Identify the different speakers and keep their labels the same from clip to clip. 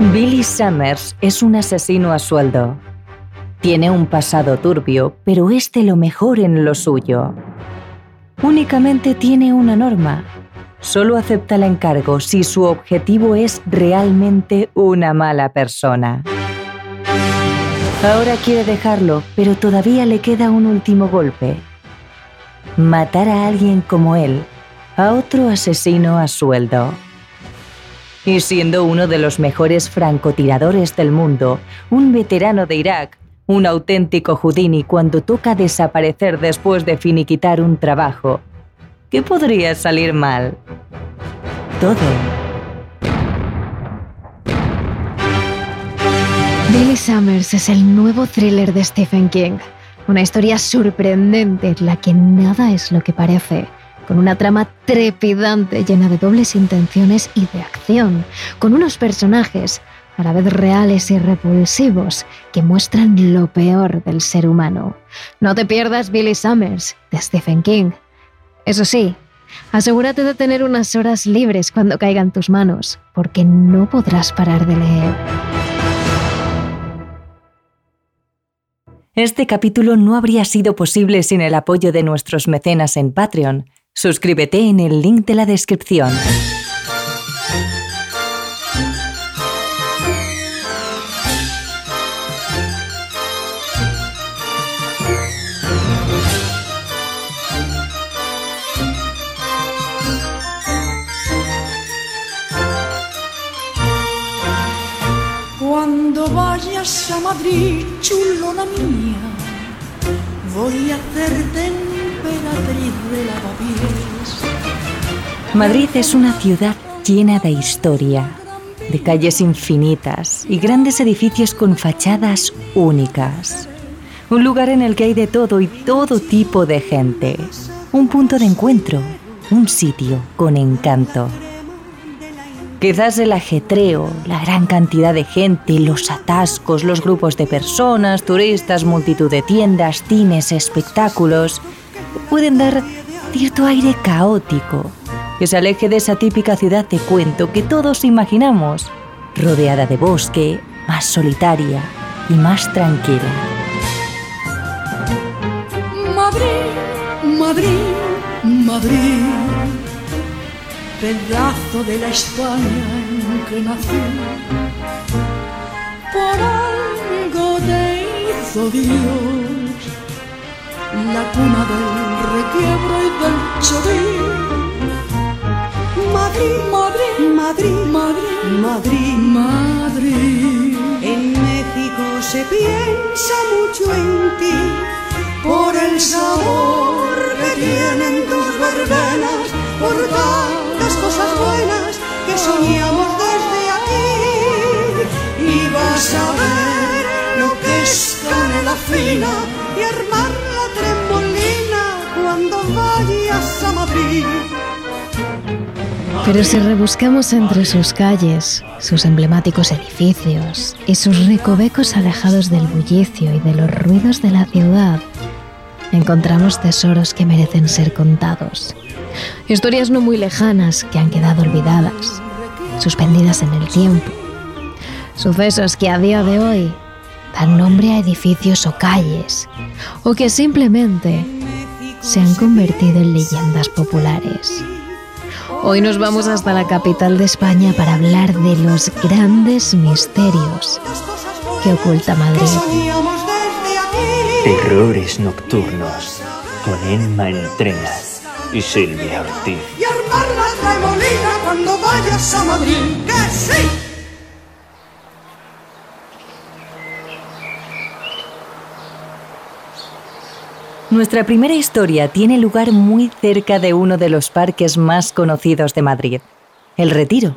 Speaker 1: Billy Summers es un asesino a sueldo. Tiene un pasado turbio, pero es de lo mejor en lo suyo. Únicamente tiene una norma. Solo acepta el encargo si su objetivo es realmente una mala persona. Ahora quiere dejarlo, pero todavía le queda un último golpe. Matar a alguien como él, a otro asesino a sueldo. Y siendo uno de los mejores francotiradores del mundo, un veterano de Irak, un auténtico Houdini cuando toca desaparecer después de finiquitar un trabajo, ¿qué podría salir mal? Todo.
Speaker 2: Billy Summers es el nuevo thriller de Stephen King. Una historia sorprendente en la que nada es lo que parece con una trama trepidante llena de dobles intenciones y de acción, con unos personajes a la vez reales y repulsivos que muestran lo peor del ser humano. No te pierdas Billy Summers, de Stephen King. Eso sí, asegúrate de tener unas horas libres cuando caigan tus manos, porque no podrás parar de leer.
Speaker 1: Este capítulo no habría sido posible sin el apoyo de nuestros mecenas en Patreon. Suscríbete en el link de la descripción.
Speaker 3: Cuando vayas a Madrid, chulona mía, voy a hacerte
Speaker 1: Madrid es una ciudad llena de historia, de calles infinitas y grandes edificios con fachadas únicas. Un lugar en el que hay de todo y todo tipo de gente. Un punto de encuentro, un sitio con encanto. Quizás el ajetreo, la gran cantidad de gente, los atascos, los grupos de personas, turistas, multitud de tiendas, cines, espectáculos, pueden dar cierto aire caótico que se aleje de esa típica ciudad de cuento que todos imaginamos, rodeada de bosque, más solitaria y más tranquila.
Speaker 3: Madrid, Madrid, Madrid, pedazo de la España en que nací, por algo te hizo Dios la cuna del requiebro y del chorín. Madrid, Madrid, Madrid, Madrid, Madrid, Madrid. En México se piensa mucho en ti por el sabor que tienen tus verbenas, por tantas cosas buenas que soñamos desde aquí. Y vas a ver lo que es canela fina y armar
Speaker 2: Pero si rebuscamos entre sus calles, sus emblemáticos edificios y sus recovecos alejados del bullicio y de los ruidos de la ciudad, encontramos tesoros que merecen ser contados. Historias no muy lejanas que han quedado olvidadas, suspendidas en el tiempo. Sucesos que a día de hoy dan nombre a edificios o calles, o que simplemente se han convertido en leyendas populares. Hoy nos vamos hasta la capital de España para hablar de los grandes misterios que oculta Madrid.
Speaker 4: Terrores nocturnos con Emma Entrenas y Silvia Ortiz.
Speaker 3: Y armar la cuando vayas a Madrid, que sí.
Speaker 1: Nuestra primera historia tiene lugar muy cerca de uno de los parques más conocidos de Madrid, El Retiro.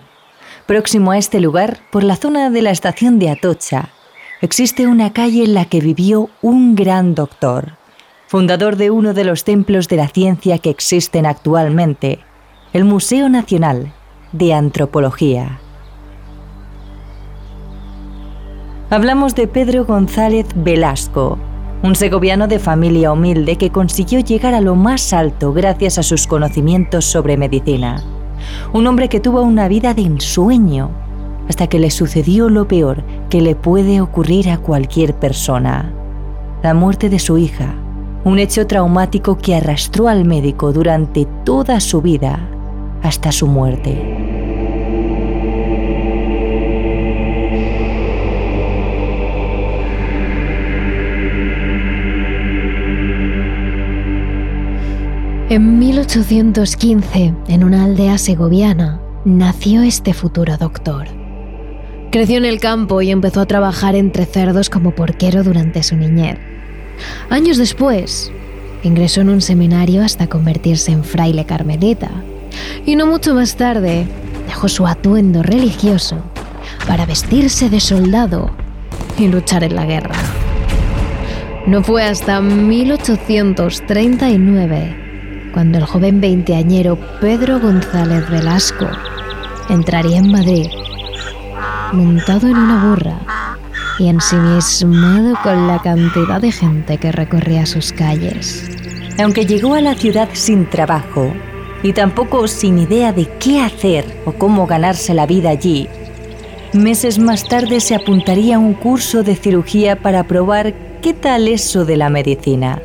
Speaker 1: Próximo a este lugar, por la zona de la estación de Atocha, existe una calle en la que vivió un gran doctor, fundador de uno de los templos de la ciencia que existen actualmente, el Museo Nacional de Antropología. Hablamos de Pedro González Velasco, un segoviano de familia humilde que consiguió llegar a lo más alto gracias a sus conocimientos sobre medicina. Un hombre que tuvo una vida de ensueño, hasta que le sucedió lo peor que le puede ocurrir a cualquier persona, la muerte de su hija, un hecho traumático que arrastró al médico durante toda su vida hasta su muerte.
Speaker 2: En 1815, en una aldea segoviana, nació este futuro doctor. Creció en el campo y empezó a trabajar entre cerdos como porquero durante su niñez. Años después, ingresó en un seminario hasta convertirse en fraile carmelita. Y no mucho más tarde, dejó su atuendo religioso para vestirse de soldado y luchar en la guerra. No fue hasta 1839 cuando el joven veinteañero Pedro González Velasco entraría en Madrid montado en una burra y ensimismado con la cantidad de gente que recorría sus calles.
Speaker 1: Aunque llegó a la ciudad sin trabajo y tampoco sin idea de qué hacer o cómo ganarse la vida allí, meses más tarde se apuntaría a un curso de cirugía para probar qué tal eso de la medicina.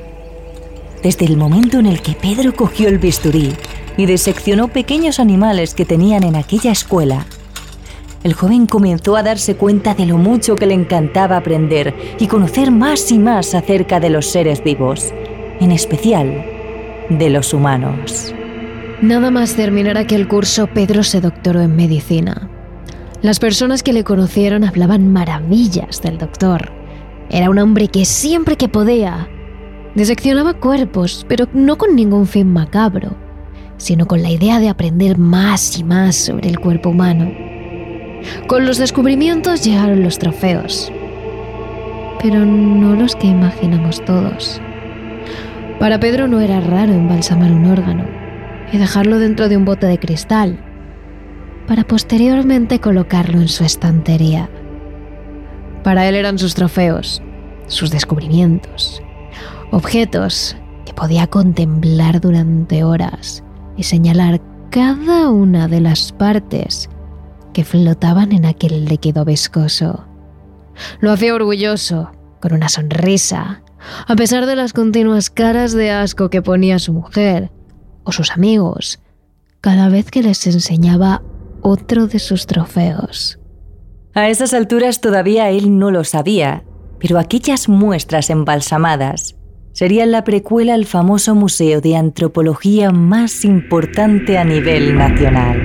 Speaker 1: Desde el momento en el que Pedro cogió el bisturí y diseccionó pequeños animales que tenían en aquella escuela, el joven comenzó a darse cuenta de lo mucho que le encantaba aprender y conocer más y más acerca de los seres vivos, en especial de los humanos.
Speaker 2: Nada más terminar aquel curso, Pedro se doctoró en medicina. Las personas que le conocieron hablaban maravillas del doctor. Era un hombre que siempre que podía diseccionaba cuerpos, pero no con ningún fin macabro, sino con la idea de aprender más y más sobre el cuerpo humano. Con los descubrimientos llegaron los trofeos, pero no los que imaginamos todos. Para Pedro no era raro embalsamar un órgano y dejarlo dentro de un bote de cristal, para posteriormente colocarlo en su estantería. Para él eran sus trofeos, sus descubrimientos, objetos que podía contemplar durante horas y señalar cada una de las partes que flotaban en aquel líquido viscoso. Lo hacía orgulloso, con una sonrisa, a pesar de las continuas caras de asco que ponía su mujer o sus amigos cada vez que les enseñaba otro de sus trofeos.
Speaker 1: A esas alturas todavía él no lo sabía, pero aquellas muestras embalsamadas serían la precuela al famoso museo de antropología más importante a nivel nacional.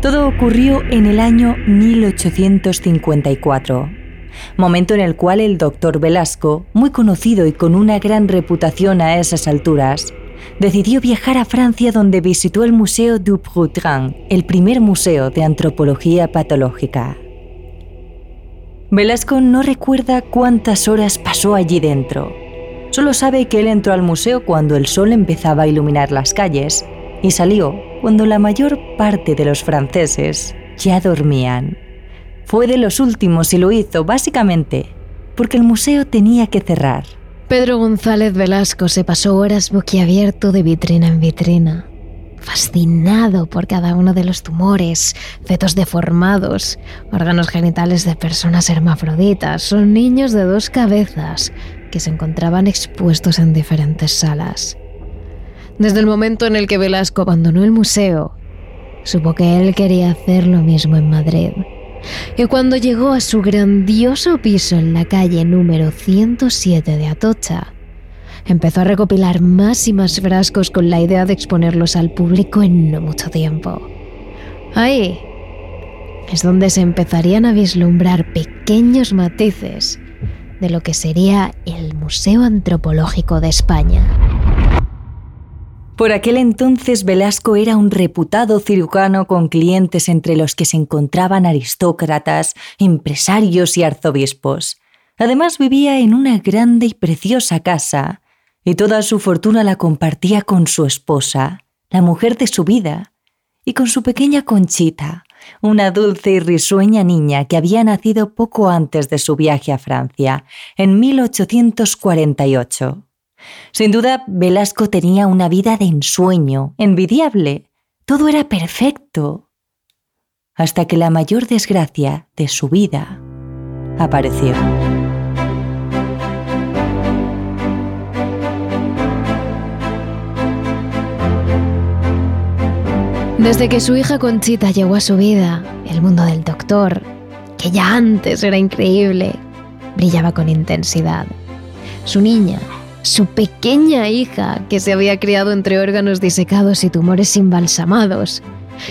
Speaker 1: Todo ocurrió en el año 1854, momento en el cual el doctor Velasco, muy conocido y con una gran reputación a esas alturas, decidió viajar a Francia donde visitó el Museo du Proutran, el primer museo de antropología patológica. Velasco no recuerda cuántas horas pasó allí dentro. Solo sabe que él entró al museo cuando el sol empezaba a iluminar las calles y salió cuando la mayor parte de los franceses ya dormían. Fue de los últimos y lo hizo básicamente porque el museo tenía que cerrar.
Speaker 2: Pedro González Velasco se pasó horas boquiabierto de vitrina en vitrina, fascinado por cada uno de los tumores, fetos deformados, órganos genitales de personas hermafroditas o niños de dos cabezas que se encontraban expuestos en diferentes salas. Desde el momento en el que Velasco abandonó el museo, supo que él quería hacer lo mismo en Madrid. Y cuando llegó a su grandioso piso en la calle número 107 de Atocha, empezó a recopilar más y más frascos con la idea de exponerlos al público en no mucho tiempo. Ahí es donde se empezarían a vislumbrar pequeños matices de lo que sería el Museo Antropológico de España.
Speaker 1: Por aquel entonces Velasco era un reputado cirujano con clientes entre los que se encontraban aristócratas, empresarios y arzobispos. Además vivía en una grande y preciosa casa, y toda su fortuna la compartía con su esposa, la mujer de su vida, y con su pequeña Conchita, una dulce y risueña niña que había nacido poco antes de su viaje a Francia, en 1848. Sin duda, Velasco tenía una vida de ensueño, envidiable. Todo era perfecto. Hasta que la mayor desgracia de su vida apareció.
Speaker 2: Desde que su hija Conchita llegó a su vida, el mundo del doctor, que ya antes era increíble, brillaba con intensidad. Su niña, su pequeña hija, que se había criado entre órganos disecados y tumores embalsamados,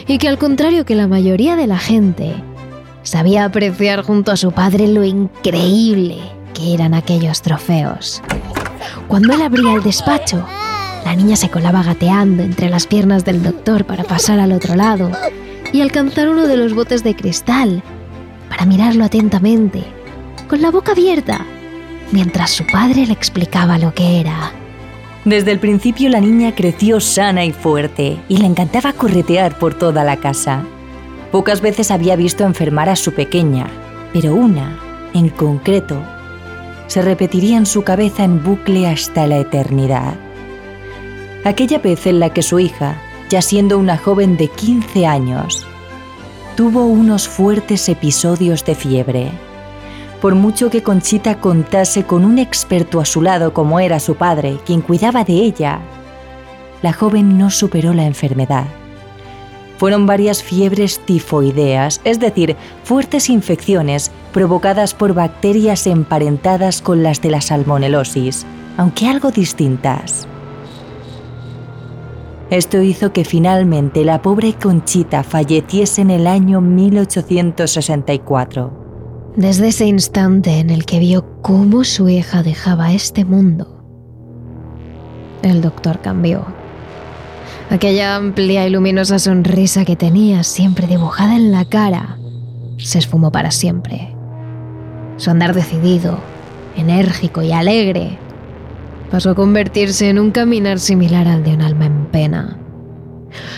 Speaker 2: y que al contrario que la mayoría de la gente, sabía apreciar junto a su padre lo increíble que eran aquellos trofeos. Cuando él abría el despacho, la niña se colaba gateando entre las piernas del doctor para pasar al otro lado y alcanzar uno de los botes de cristal para mirarlo atentamente, con la boca abierta, mientras su padre le explicaba lo que era.
Speaker 1: Desde el principio la niña creció sana y fuerte y le encantaba corretear por toda la casa. Pocas veces había visto enfermar a su pequeña, pero una, en concreto, se repetiría en su cabeza en bucle hasta la eternidad aquella vez en la que su hija, ya siendo una joven de 15 años, tuvo unos fuertes episodios de fiebre. Por mucho que Conchita contase con un experto a su lado como era su padre, quien cuidaba de ella, la joven no superó la enfermedad. Fueron varias fiebres tifoideas, es decir, fuertes infecciones provocadas por bacterias emparentadas con las de la salmonelosis, aunque algo distintas. Esto hizo que finalmente la pobre Conchita falleciese en el año 1864.
Speaker 2: Desde ese instante en el que vio cómo su hija dejaba este mundo, el doctor cambió. Aquella amplia y luminosa sonrisa que tenía siempre dibujada en la cara se esfumó para siempre. Su andar decidido, enérgico y alegre pasó a convertirse en un caminar similar al de un alma en pena.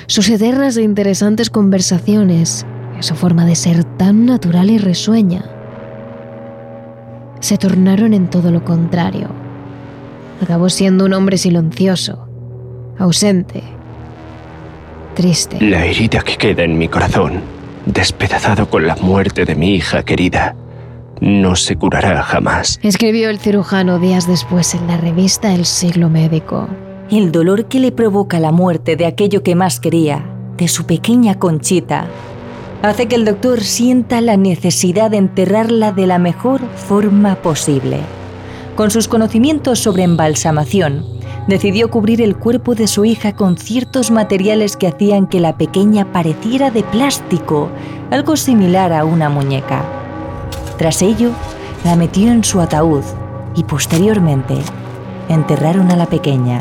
Speaker 2: Sus eternas e interesantes conversaciones, su forma de ser tan natural y risueña, se tornaron en todo lo contrario. Acabó siendo un hombre silencioso, ausente, triste.
Speaker 5: La herida que queda en mi corazón, despedazado con la muerte de mi hija querida, no se curará jamás.
Speaker 2: Escribió el cirujano días después en la revista El siglo médico.
Speaker 1: El dolor que le provoca la muerte de aquello que más quería, de su pequeña conchita, hace que el doctor sienta la necesidad de enterrarla de la mejor forma posible. Con sus conocimientos sobre embalsamación, decidió cubrir el cuerpo de su hija con ciertos materiales que hacían que la pequeña pareciera de plástico, algo similar a una muñeca. Tras ello, la metió en su ataúd y posteriormente enterraron a la pequeña.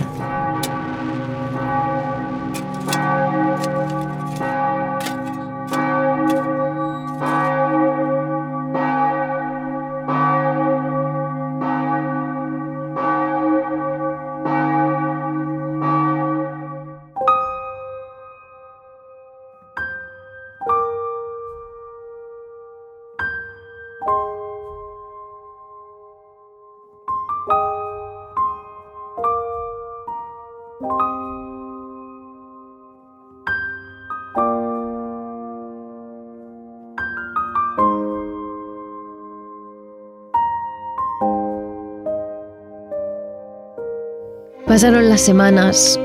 Speaker 2: Pasaron las semanas,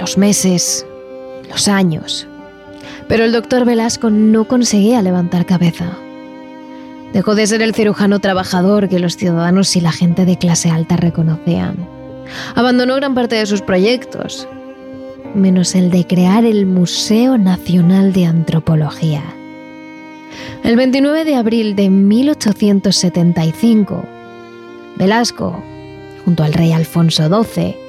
Speaker 2: los meses, los años, pero el doctor Velasco no conseguía levantar cabeza. Dejó de ser el cirujano trabajador que los ciudadanos y la gente de clase alta reconocían. Abandonó gran parte de sus proyectos, menos el de crear el Museo Nacional de Antropología. El 29 de abril de 1875, Velasco, junto al rey Alfonso XII,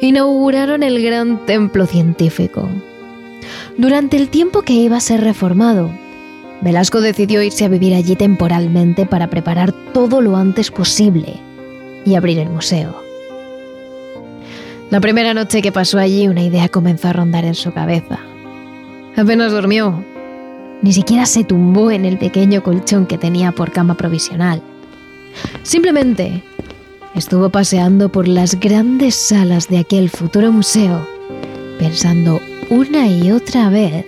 Speaker 2: inauguraron el gran templo científico. Durante el tiempo que iba a ser reformado, Velasco decidió irse a vivir allí temporalmente para preparar todo lo antes posible y abrir el museo. La primera noche que pasó allí una idea comenzó a rondar en su cabeza. Apenas durmió. Ni siquiera se tumbó en el pequeño colchón que tenía por cama provisional. Simplemente estuvo paseando por las grandes salas de aquel futuro museo, pensando una y otra vez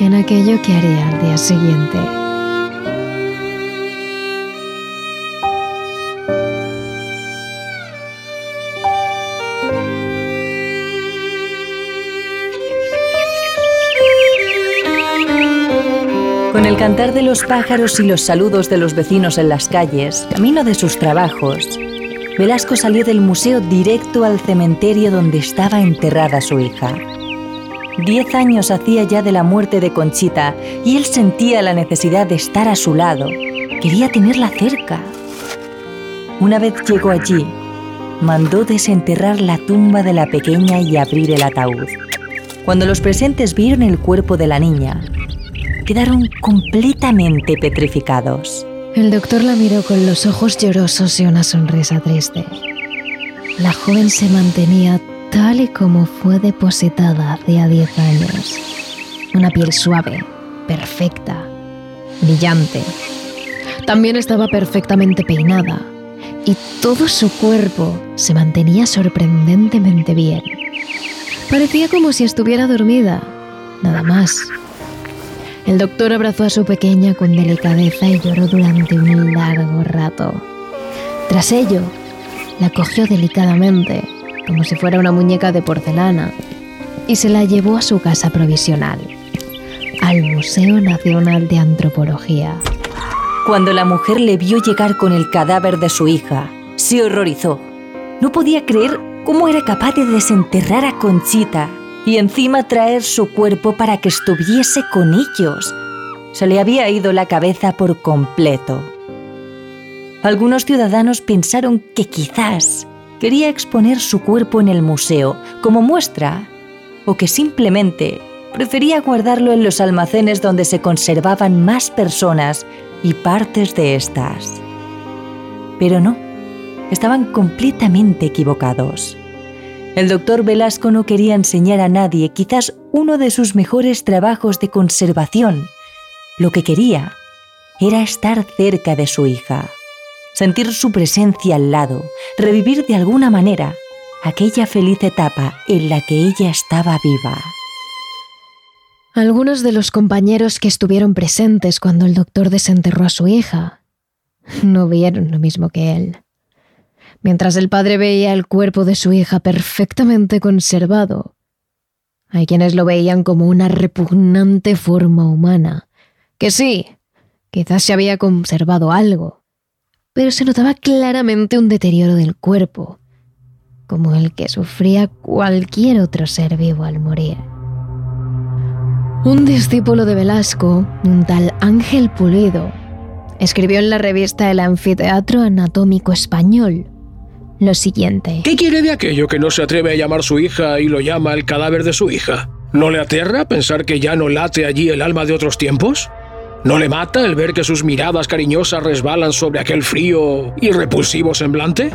Speaker 2: en aquello que haría al día siguiente.
Speaker 1: El cantar de los pájaros y los saludos de los vecinos en las calles, camino de sus trabajos, Velasco salió del museo directo al cementerio donde estaba enterrada su hija. Diez años hacía ya de la muerte de Conchita y él sentía la necesidad de estar a su lado. Quería tenerla cerca. Una vez llegó allí, mandó desenterrar la tumba de la pequeña y abrir el ataúd. Cuando los presentes vieron el cuerpo de la niña, quedaron completamente petrificados.
Speaker 2: El doctor la miró con los ojos llorosos y una sonrisa triste. La joven se mantenía tal y como fue depositada hacía 10 años. Una piel suave, perfecta, brillante. También estaba perfectamente peinada y todo su cuerpo se mantenía sorprendentemente bien. Parecía como si estuviera dormida, nada más. El doctor abrazó a su pequeña con delicadeza y lloró durante un largo rato. Tras ello, la cogió delicadamente, como si fuera una muñeca de porcelana, y se la llevó a su casa provisional, al Museo Nacional de Antropología.
Speaker 1: Cuando la mujer le vio llegar con el cadáver de su hija, se horrorizó. No podía creer cómo era capaz de desenterrar a Conchita y encima traer su cuerpo para que estuviese con ellos. Se le había ido la cabeza por completo. Algunos ciudadanos pensaron que quizás quería exponer su cuerpo en el museo como muestra o que simplemente prefería guardarlo en los almacenes donde se conservaban más personas y partes de estas. Pero no, estaban completamente equivocados. El doctor Velasco no quería enseñar a nadie quizás uno de sus mejores trabajos de conservación. Lo que quería era estar cerca de su hija, sentir su presencia al lado, revivir de alguna manera aquella feliz etapa en la que ella estaba viva.
Speaker 2: Algunos de los compañeros que estuvieron presentes cuando el doctor desenterró a su hija no vieron lo mismo que él. Mientras el padre veía el cuerpo de su hija perfectamente conservado, hay quienes lo veían como una repugnante forma humana, que sí, quizás se había conservado algo, pero se notaba claramente un deterioro del cuerpo, como el que sufría cualquier otro ser vivo al morir. Un discípulo de Velasco, un tal Ángel Pulido, escribió en la revista El Anfiteatro Anatómico Español lo siguiente.
Speaker 6: ¿Qué quiere de aquello que no se atreve a llamar su hija y lo llama el cadáver de su hija? ¿No le aterra pensar que ya no late allí el alma de otros tiempos? ¿No le mata el ver que sus miradas cariñosas resbalan sobre aquel frío y repulsivo semblante?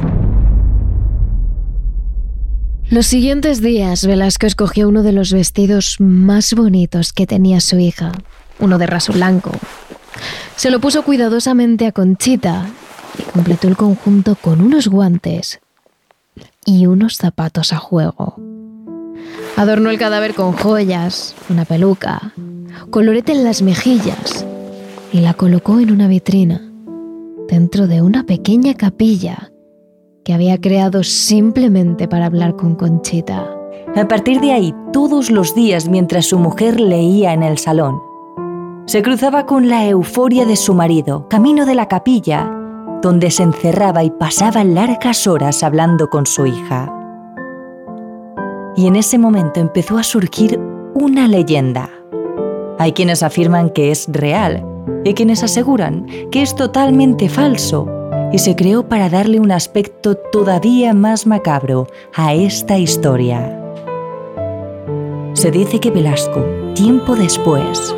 Speaker 2: Los siguientes días, Velasco escogió uno de los vestidos más bonitos que tenía su hija, uno de raso blanco. Se lo puso cuidadosamente a Conchita completó el conjunto con unos guantes y unos zapatos a juego. Adornó el cadáver con joyas, una peluca, colorete en las mejillas y la colocó en una vitrina, dentro de una pequeña capilla que había creado simplemente para hablar con Conchita.
Speaker 1: A partir de ahí, todos los días mientras su mujer leía en el salón, se cruzaba con la euforia de su marido, camino de la capilla, donde se encerraba y pasaba largas horas hablando con su hija. Y en ese momento empezó a surgir una leyenda. Hay quienes afirman que es real y quienes aseguran que es totalmente falso y se creó para darle un aspecto todavía más macabro a esta historia. Se dice que Velasco, tiempo después,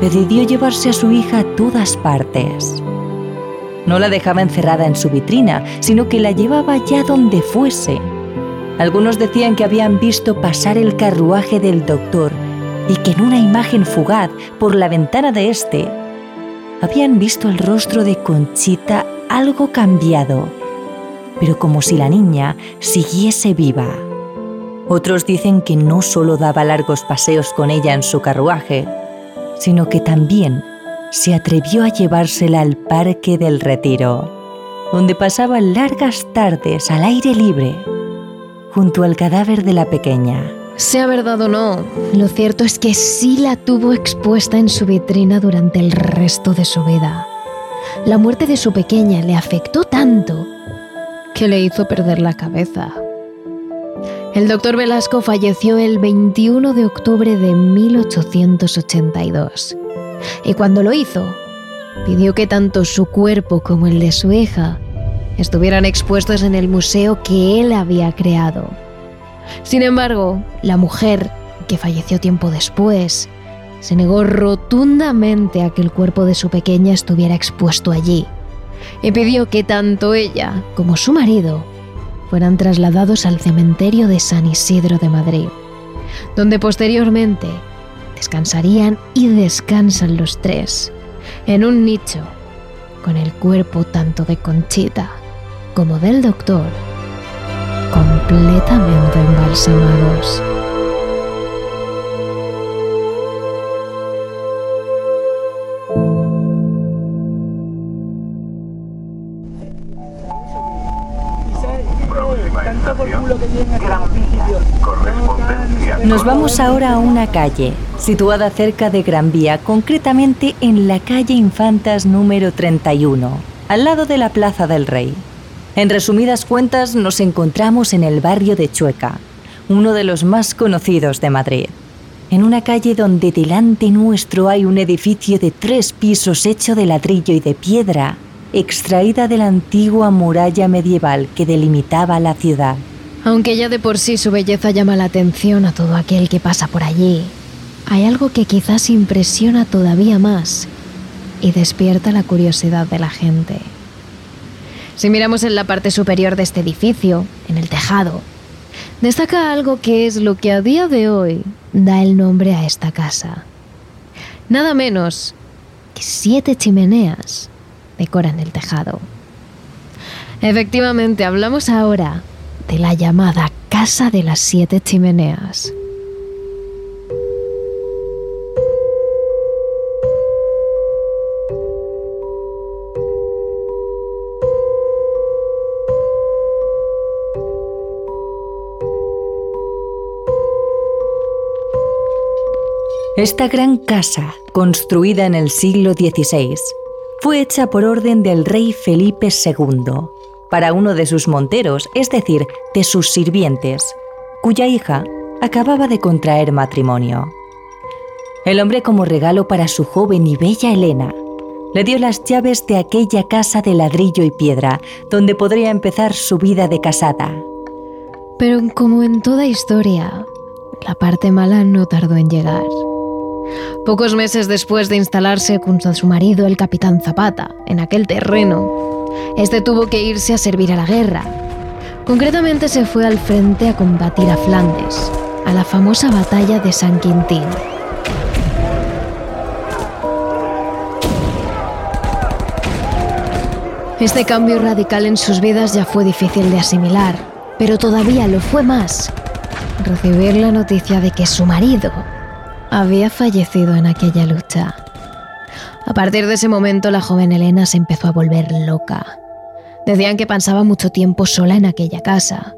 Speaker 1: decidió llevarse a su hija a todas partes no la dejaba encerrada en su vitrina, sino que la llevaba ya donde fuese. Algunos decían que habían visto pasar el carruaje del doctor y que en una imagen fugaz por la ventana de este habían visto el rostro de Conchita algo cambiado, pero como si la niña siguiese viva. Otros dicen que no solo daba largos paseos con ella en su carruaje, sino que también se atrevió a llevársela al Parque del Retiro, donde pasaba largas tardes al aire libre, junto al cadáver de la pequeña.
Speaker 2: Sea verdad o no, lo cierto es que sí la tuvo expuesta en su vitrina durante el resto de su vida. La muerte de su pequeña le afectó tanto que le hizo perder la cabeza. El doctor Velasco falleció el 21 de octubre de 1882 y cuando lo hizo, pidió que tanto su cuerpo como el de su hija estuvieran expuestos en el museo que él había creado. Sin embargo, la mujer, que falleció tiempo después, se negó rotundamente a que el cuerpo de su pequeña estuviera expuesto allí y pidió que tanto ella como su marido fueran trasladados al cementerio de San Isidro de Madrid, donde posteriormente descansarían y descansan los tres en un nicho con el cuerpo tanto de Conchita como del doctor completamente embalsamados.
Speaker 1: Nos vamos ahora a una calle, situada cerca de Gran Vía, concretamente en la calle Infantas número 31, al lado de la Plaza del Rey. En resumidas cuentas, nos encontramos en el barrio de Chueca, uno de los más conocidos de Madrid. En una calle donde delante nuestro hay un edificio de tres pisos hecho de ladrillo y de piedra, extraída de la antigua muralla medieval que delimitaba la ciudad.
Speaker 2: Aunque ya de por sí su belleza llama la atención a todo aquel que pasa por allí, hay algo que quizás impresiona todavía más y despierta la curiosidad de la gente. Si miramos en la parte superior de este edificio, en el tejado, destaca algo que es lo que a día de hoy da el nombre a esta casa. Nada menos que siete chimeneas decoran el tejado. Efectivamente, hablamos ahora de la llamada Casa de las Siete Chimeneas.
Speaker 1: Esta gran casa, construida en el siglo XVI, fue hecha por orden del rey Felipe II para uno de sus monteros, es decir, de sus sirvientes, cuya hija acababa de contraer matrimonio. El hombre, como regalo para su joven y bella Elena, le dio las llaves de aquella casa de ladrillo y piedra, donde podría empezar su vida de casada.
Speaker 2: Pero como en toda historia, la parte mala no tardó en llegar. Pocos meses después de instalarse junto a su marido, el capitán Zapata, en aquel terreno, este tuvo que irse a servir a la guerra. Concretamente se fue al frente a combatir a Flandes, a la famosa batalla de San Quintín. Este cambio radical en sus vidas ya fue difícil de asimilar, pero todavía lo fue más recibir la noticia de que su marido había fallecido en aquella lucha. A partir de ese momento la joven Elena se empezó a volver loca. Decían que pasaba mucho tiempo sola en aquella casa,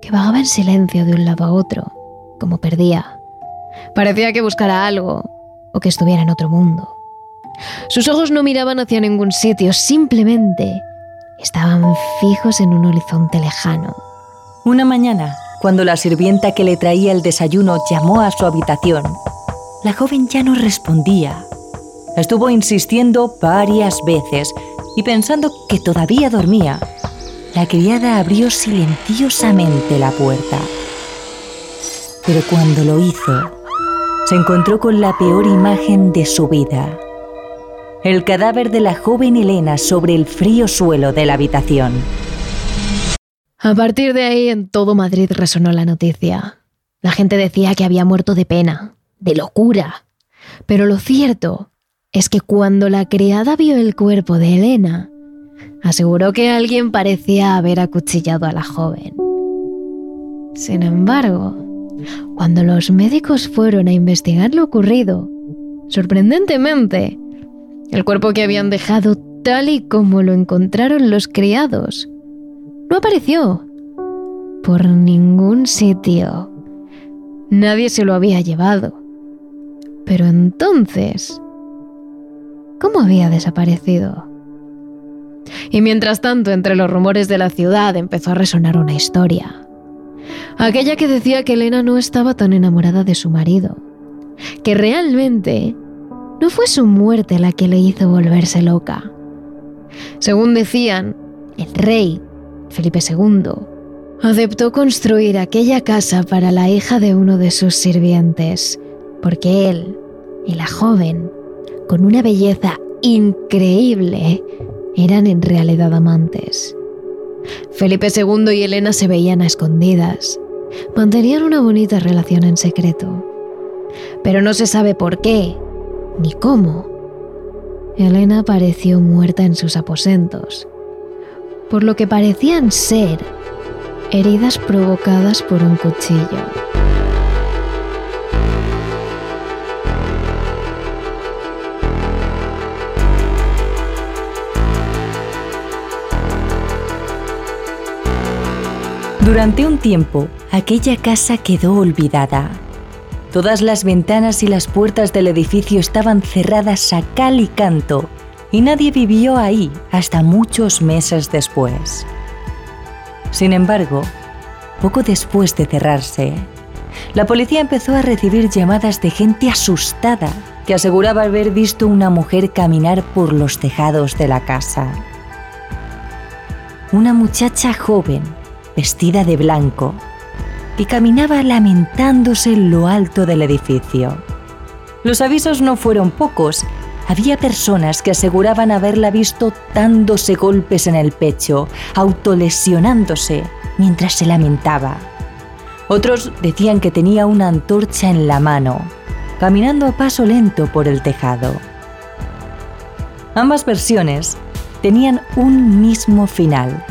Speaker 2: que vagaba en silencio de un lado a otro, como perdía. Parecía que buscara algo o que estuviera en otro mundo. Sus ojos no miraban hacia ningún sitio, simplemente estaban fijos en un horizonte lejano.
Speaker 1: Una mañana, cuando la sirvienta que le traía el desayuno llamó a su habitación, la joven ya no respondía Estuvo insistiendo varias veces y pensando que todavía dormía, la criada abrió silenciosamente la puerta. Pero cuando lo hizo, se encontró con la peor imagen de su vida. El cadáver de la joven Elena sobre el frío suelo de la habitación.
Speaker 2: A partir de ahí en todo Madrid resonó la noticia. La gente decía que había muerto de pena, de locura. Pero lo cierto es que cuando la criada vio el cuerpo de Elena, aseguró que alguien parecía haber acuchillado a la joven. Sin embargo, cuando los médicos fueron a investigar lo ocurrido, sorprendentemente, el cuerpo que habían dejado tal y como lo encontraron los criados no apareció por ningún sitio. Nadie se lo había llevado. Pero entonces, ¿cómo había desaparecido? Y mientras tanto, entre los rumores de la ciudad empezó a resonar una historia. Aquella que decía que Elena no estaba tan enamorada de su marido, que realmente no fue su muerte la que le hizo volverse loca. Según decían, el rey, Felipe II, aceptó construir aquella casa para la hija de uno de sus sirvientes, porque él y la joven, con una belleza increíble, eran en realidad amantes. Felipe II y Elena se veían a escondidas. Mantenían una bonita relación en secreto. Pero no se sabe por qué ni cómo. Elena apareció muerta en sus aposentos, por lo que parecían ser heridas provocadas por un cuchillo.
Speaker 1: Durante un tiempo, aquella casa quedó olvidada. Todas las ventanas y las puertas del edificio estaban cerradas a cal y canto, y nadie vivió ahí hasta muchos meses después. Sin embargo, poco después de cerrarse, la policía empezó a recibir llamadas de gente asustada que aseguraba haber visto una mujer caminar por los tejados de la casa. Una muchacha joven vestida de blanco, y caminaba lamentándose en lo alto del edificio. Los avisos no fueron pocos. Había personas que aseguraban haberla visto dándose golpes en el pecho, autolesionándose mientras se lamentaba. Otros decían que tenía una antorcha en la mano, caminando a paso lento por el tejado. Ambas versiones tenían un mismo final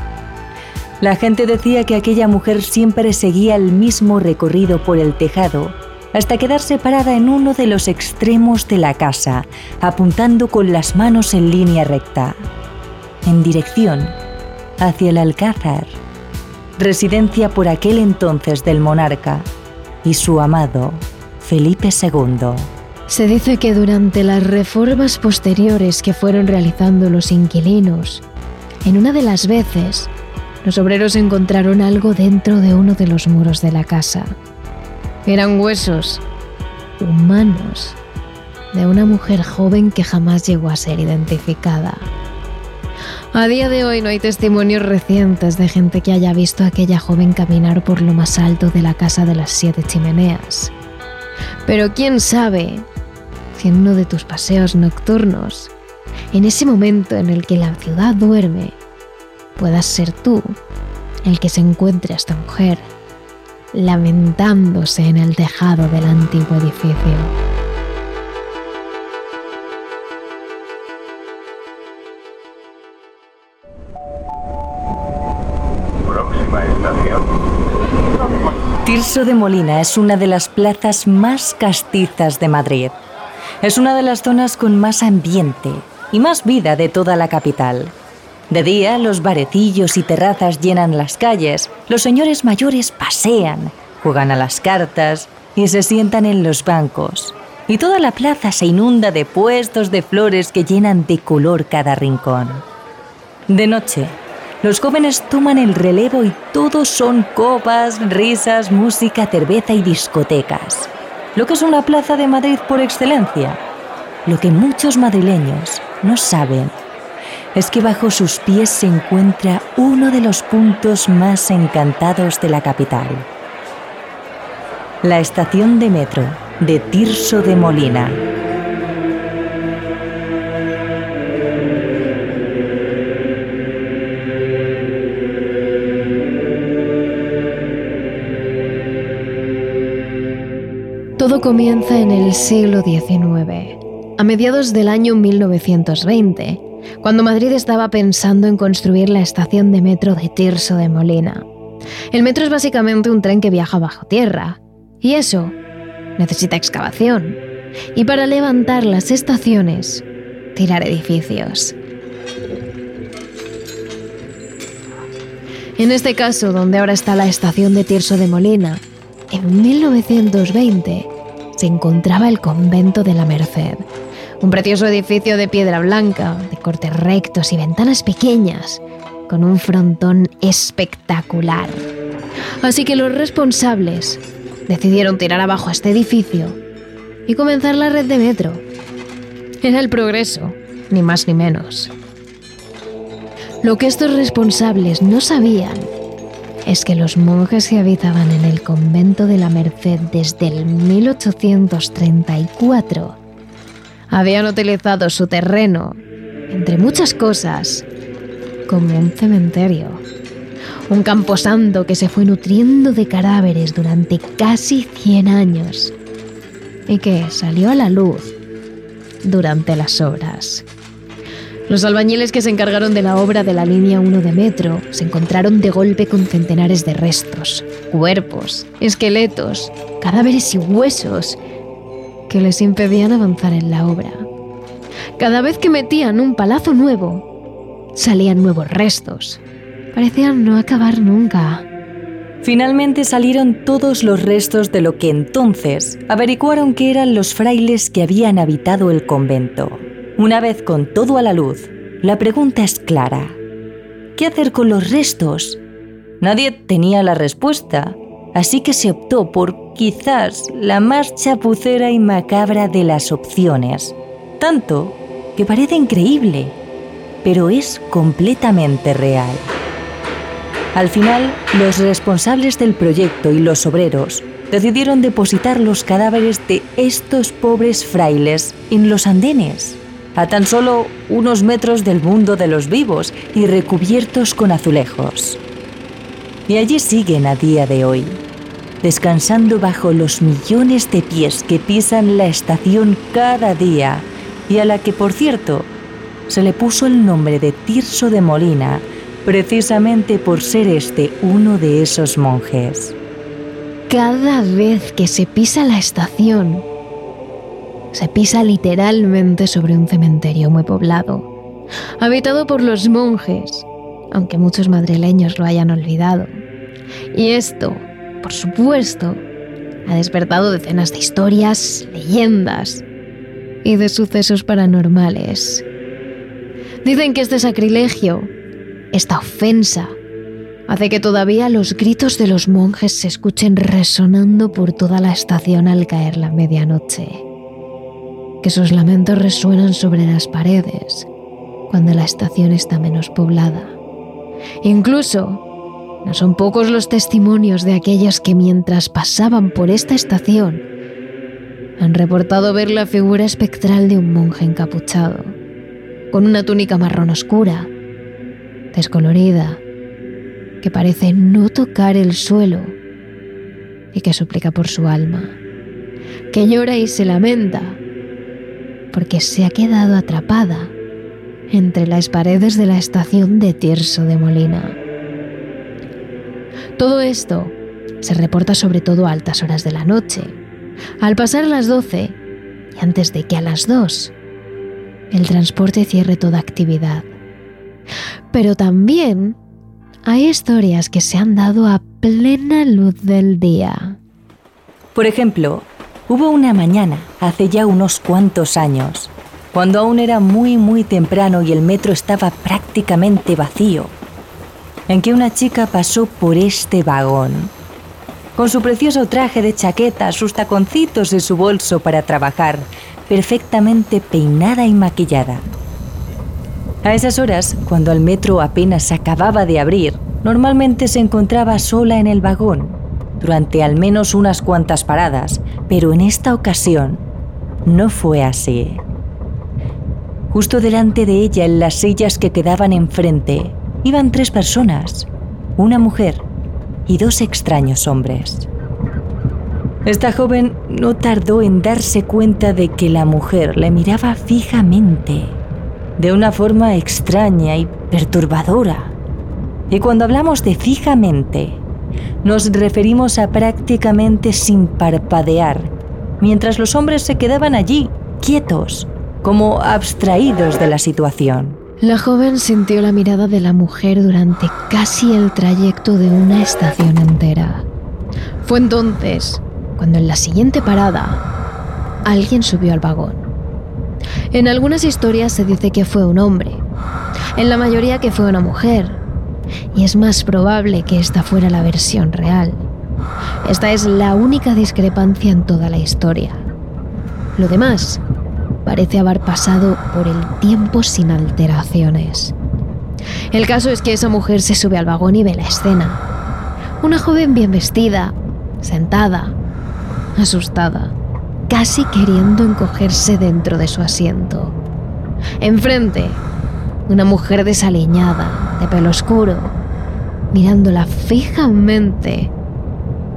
Speaker 1: la gente decía que aquella mujer siempre seguía el mismo recorrido por el tejado hasta quedarse parada en uno de los extremos de la casa, apuntando con las manos en línea recta, en dirección hacia el Alcázar, residencia por aquel entonces del monarca y su amado Felipe II.
Speaker 2: Se dice que durante las reformas posteriores que fueron realizando los inquilinos, en una de las veces los obreros encontraron algo dentro de uno de los muros de la casa. Eran huesos humanos de una mujer joven que jamás llegó a ser identificada. A día de hoy no hay testimonios recientes de gente que haya visto a aquella joven caminar por lo más alto de la casa de las siete chimeneas. Pero quién sabe si en uno de tus paseos nocturnos, en ese momento en el que la ciudad duerme, puedas ser tú el que se encuentre a esta mujer lamentándose en el tejado del antiguo edificio.
Speaker 7: Próxima estación.
Speaker 1: Tirso de Molina es una de las plazas más castizas de Madrid. Es una de las zonas con más ambiente y más vida de toda la capital. De día, los barecillos y terrazas llenan las calles, los señores mayores pasean, juegan a las cartas y se sientan en los bancos. Y toda la plaza se inunda de puestos de flores que llenan de color cada rincón. De noche, los jóvenes toman el relevo y todos son copas, risas, música, cerveza y discotecas. Lo que es una plaza de Madrid por excelencia. Lo que muchos madrileños no saben es que bajo sus pies se encuentra uno de los puntos más encantados de la capital. La estación de metro de Tirso de Molina.
Speaker 2: Todo comienza en el siglo XIX, a mediados del año 1920, cuando Madrid estaba pensando en construir la estación de metro de Tirso de Molina. El metro es básicamente un tren que viaja bajo tierra, y eso necesita excavación. Y para levantar las estaciones, tirar edificios. En este caso, donde ahora está la estación de Tirso de Molina, en 1920 se encontraba el convento de la Merced, un precioso edificio de piedra blanca, de cortes rectos y ventanas pequeñas, con un frontón espectacular. Así que los responsables decidieron tirar abajo este edificio y comenzar la red de metro. Era el progreso, ni más ni menos. Lo que estos responsables no sabían es que los monjes que habitaban en el convento de la Merced desde el 1834 habían utilizado su terreno, entre muchas cosas, como un cementerio. Un camposanto que se fue nutriendo de cadáveres durante casi 100 años y que salió a la luz durante las obras. Los albañiles que se encargaron de la obra de la línea 1 de metro se encontraron de golpe con centenares de restos, cuerpos, esqueletos, cadáveres y huesos que les impedían avanzar en la obra. Cada vez que metían un palazo nuevo, salían nuevos restos. Parecían no acabar nunca.
Speaker 1: Finalmente salieron todos los restos de lo que entonces averiguaron que eran los frailes que habían habitado el convento. Una vez con todo a la luz, la pregunta es clara. ¿Qué hacer con los restos? Nadie tenía la respuesta, así que se optó por quizás la más chapucera y macabra de las opciones. Tanto que parece increíble, pero es completamente real. Al final, los responsables del proyecto y los obreros decidieron depositar los cadáveres de estos pobres frailes en los andenes a tan solo unos metros del mundo de los vivos y recubiertos con azulejos. Y allí siguen a día de hoy, descansando bajo los millones de pies que pisan la estación cada día y a la que, por cierto, se le puso el nombre de Tirso de Molina, precisamente por ser este uno de esos monjes.
Speaker 2: Cada vez que se pisa la estación, se pisa literalmente sobre un cementerio muy poblado, habitado por los monjes, aunque muchos madrileños lo hayan olvidado. Y esto, por supuesto, ha despertado decenas de historias, leyendas y de sucesos paranormales. Dicen que este sacrilegio, esta ofensa, hace que todavía los gritos de los monjes se escuchen resonando por toda la estación al caer la medianoche que sus lamentos resuenan sobre las paredes cuando la estación está menos poblada. Incluso, no son pocos los testimonios de aquellos que mientras pasaban por esta estación han reportado ver la figura espectral de un monje encapuchado, con una túnica marrón oscura, descolorida, que parece no tocar el suelo y que suplica por su alma, que llora y se lamenta porque se ha quedado atrapada entre las paredes de la estación de Tirso de Molina. Todo esto se reporta sobre todo a altas horas de la noche, al pasar las 12 y antes de que a las 2 el transporte cierre toda actividad. Pero también hay historias que se han dado a plena luz del día.
Speaker 1: Por ejemplo, Hubo una mañana, hace ya unos cuantos años, cuando aún era muy muy temprano y el metro estaba prácticamente vacío, en que una chica pasó por este vagón, con su precioso traje de chaqueta, sus taconcitos y su bolso para trabajar, perfectamente peinada y maquillada. A esas horas, cuando el metro apenas acababa de abrir, normalmente se encontraba sola en el vagón durante al menos unas cuantas paradas, pero en esta ocasión no fue así. Justo delante de ella, en las sillas que quedaban enfrente, iban tres personas, una mujer y dos extraños hombres. Esta joven no tardó en darse cuenta de que la mujer le miraba fijamente, de una forma extraña y perturbadora. Y cuando hablamos de fijamente, nos referimos a prácticamente sin parpadear, mientras los hombres se quedaban allí, quietos, como abstraídos de la situación.
Speaker 2: La joven sintió la mirada de la mujer durante casi el trayecto de una estación entera. Fue entonces cuando en la siguiente parada alguien subió al vagón. En algunas historias se dice que fue un hombre, en la mayoría que fue una mujer, y es más probable que esta fuera la versión real. Esta es la única discrepancia en toda la historia. Lo demás parece haber pasado por el tiempo sin alteraciones. El caso es que esa mujer se sube al vagón y ve la escena. Una joven bien vestida, sentada, asustada, casi queriendo encogerse dentro de su asiento. Enfrente, una mujer desaliñada, de pelo oscuro, mirándola fijamente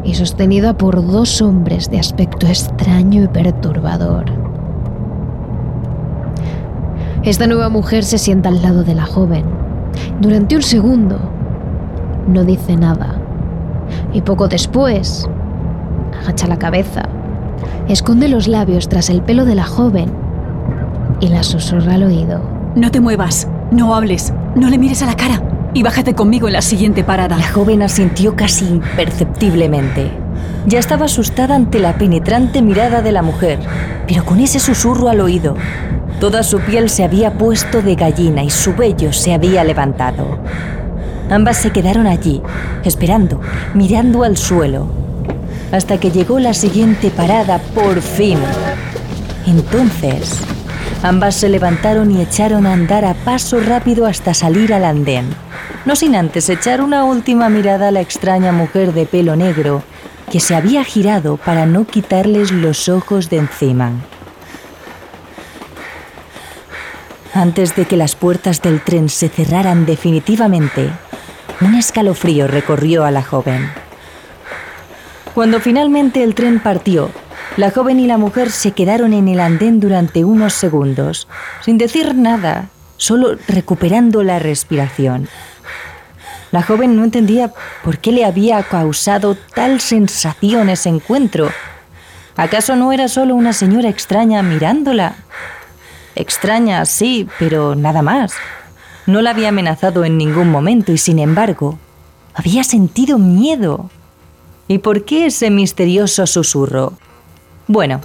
Speaker 2: y sostenida por dos hombres de aspecto extraño y perturbador. Esta nueva mujer se sienta al lado de la joven. Durante un segundo, no dice nada. Y poco después, agacha la cabeza, esconde los labios tras el pelo de la joven y la susurra al oído.
Speaker 8: No te muevas, no hables, no le mires a la cara y bájate conmigo en la siguiente parada.
Speaker 1: La joven asintió casi imperceptiblemente. Ya estaba asustada ante la penetrante mirada de la mujer, pero con ese susurro al oído, toda su piel se había puesto de gallina y su vello se había levantado. Ambas se quedaron allí, esperando, mirando al suelo, hasta que llegó la siguiente parada por fin. Entonces, ambas se levantaron y echaron a andar a paso rápido hasta salir al andén, no sin antes echar una última mirada a la extraña mujer de pelo negro que se había girado para no quitarles los ojos de encima. Antes de que las puertas del tren se cerraran definitivamente, un escalofrío recorrió a la joven. Cuando finalmente el tren partió, la joven y la mujer se quedaron en el andén durante unos segundos, sin decir nada, solo recuperando la respiración. La joven no entendía por qué le había causado tal sensación ese encuentro. ¿Acaso no era solo una señora extraña mirándola? Extraña, sí, pero nada más. No la había amenazado en ningún momento y sin embargo, había sentido miedo. ¿Y por qué ese misterioso susurro? Bueno,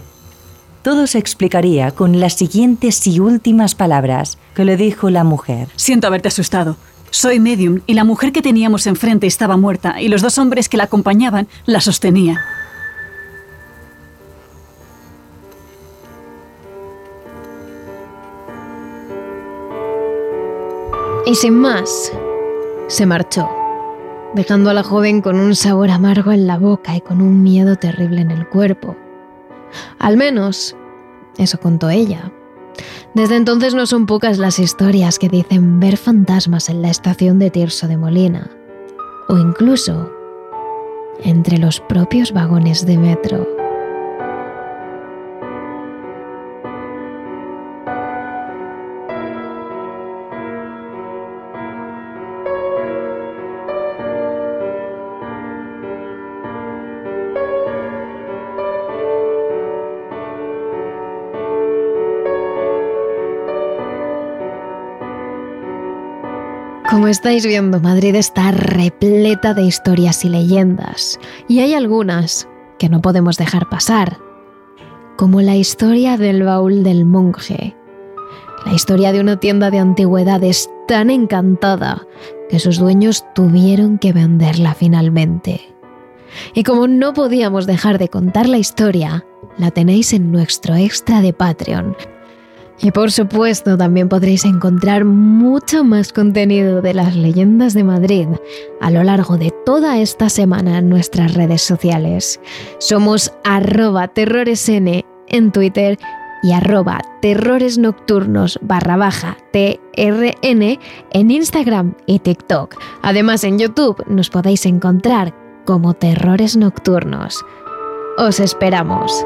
Speaker 1: todo se explicaría con las siguientes y últimas palabras que le dijo la mujer.
Speaker 8: Siento haberte asustado. Soy medium y la mujer que teníamos enfrente estaba muerta y los dos hombres que la acompañaban la sostenían.
Speaker 2: Y sin más, se marchó, dejando a la joven con un sabor amargo en la boca y con un miedo terrible en el cuerpo. Al menos, eso contó ella. Desde entonces no son pocas las historias que dicen ver fantasmas en la estación de Tirso de Molina, o incluso entre los propios vagones de metro. Como estáis viendo, Madrid está repleta de historias y leyendas, y hay algunas que no podemos dejar pasar, como la historia del baúl del monje, la historia de una tienda de antigüedades tan encantada que sus dueños tuvieron que venderla finalmente. Y como no podíamos dejar de contar la historia, la tenéis en nuestro extra de Patreon, y por supuesto también podréis encontrar mucho más contenido de las leyendas de Madrid a lo largo de toda esta semana en nuestras redes sociales. Somos arroba terroresn en Twitter y arroba terrores nocturnos barra TRN en Instagram y TikTok. Además en YouTube nos podéis encontrar como terrores nocturnos. Os esperamos.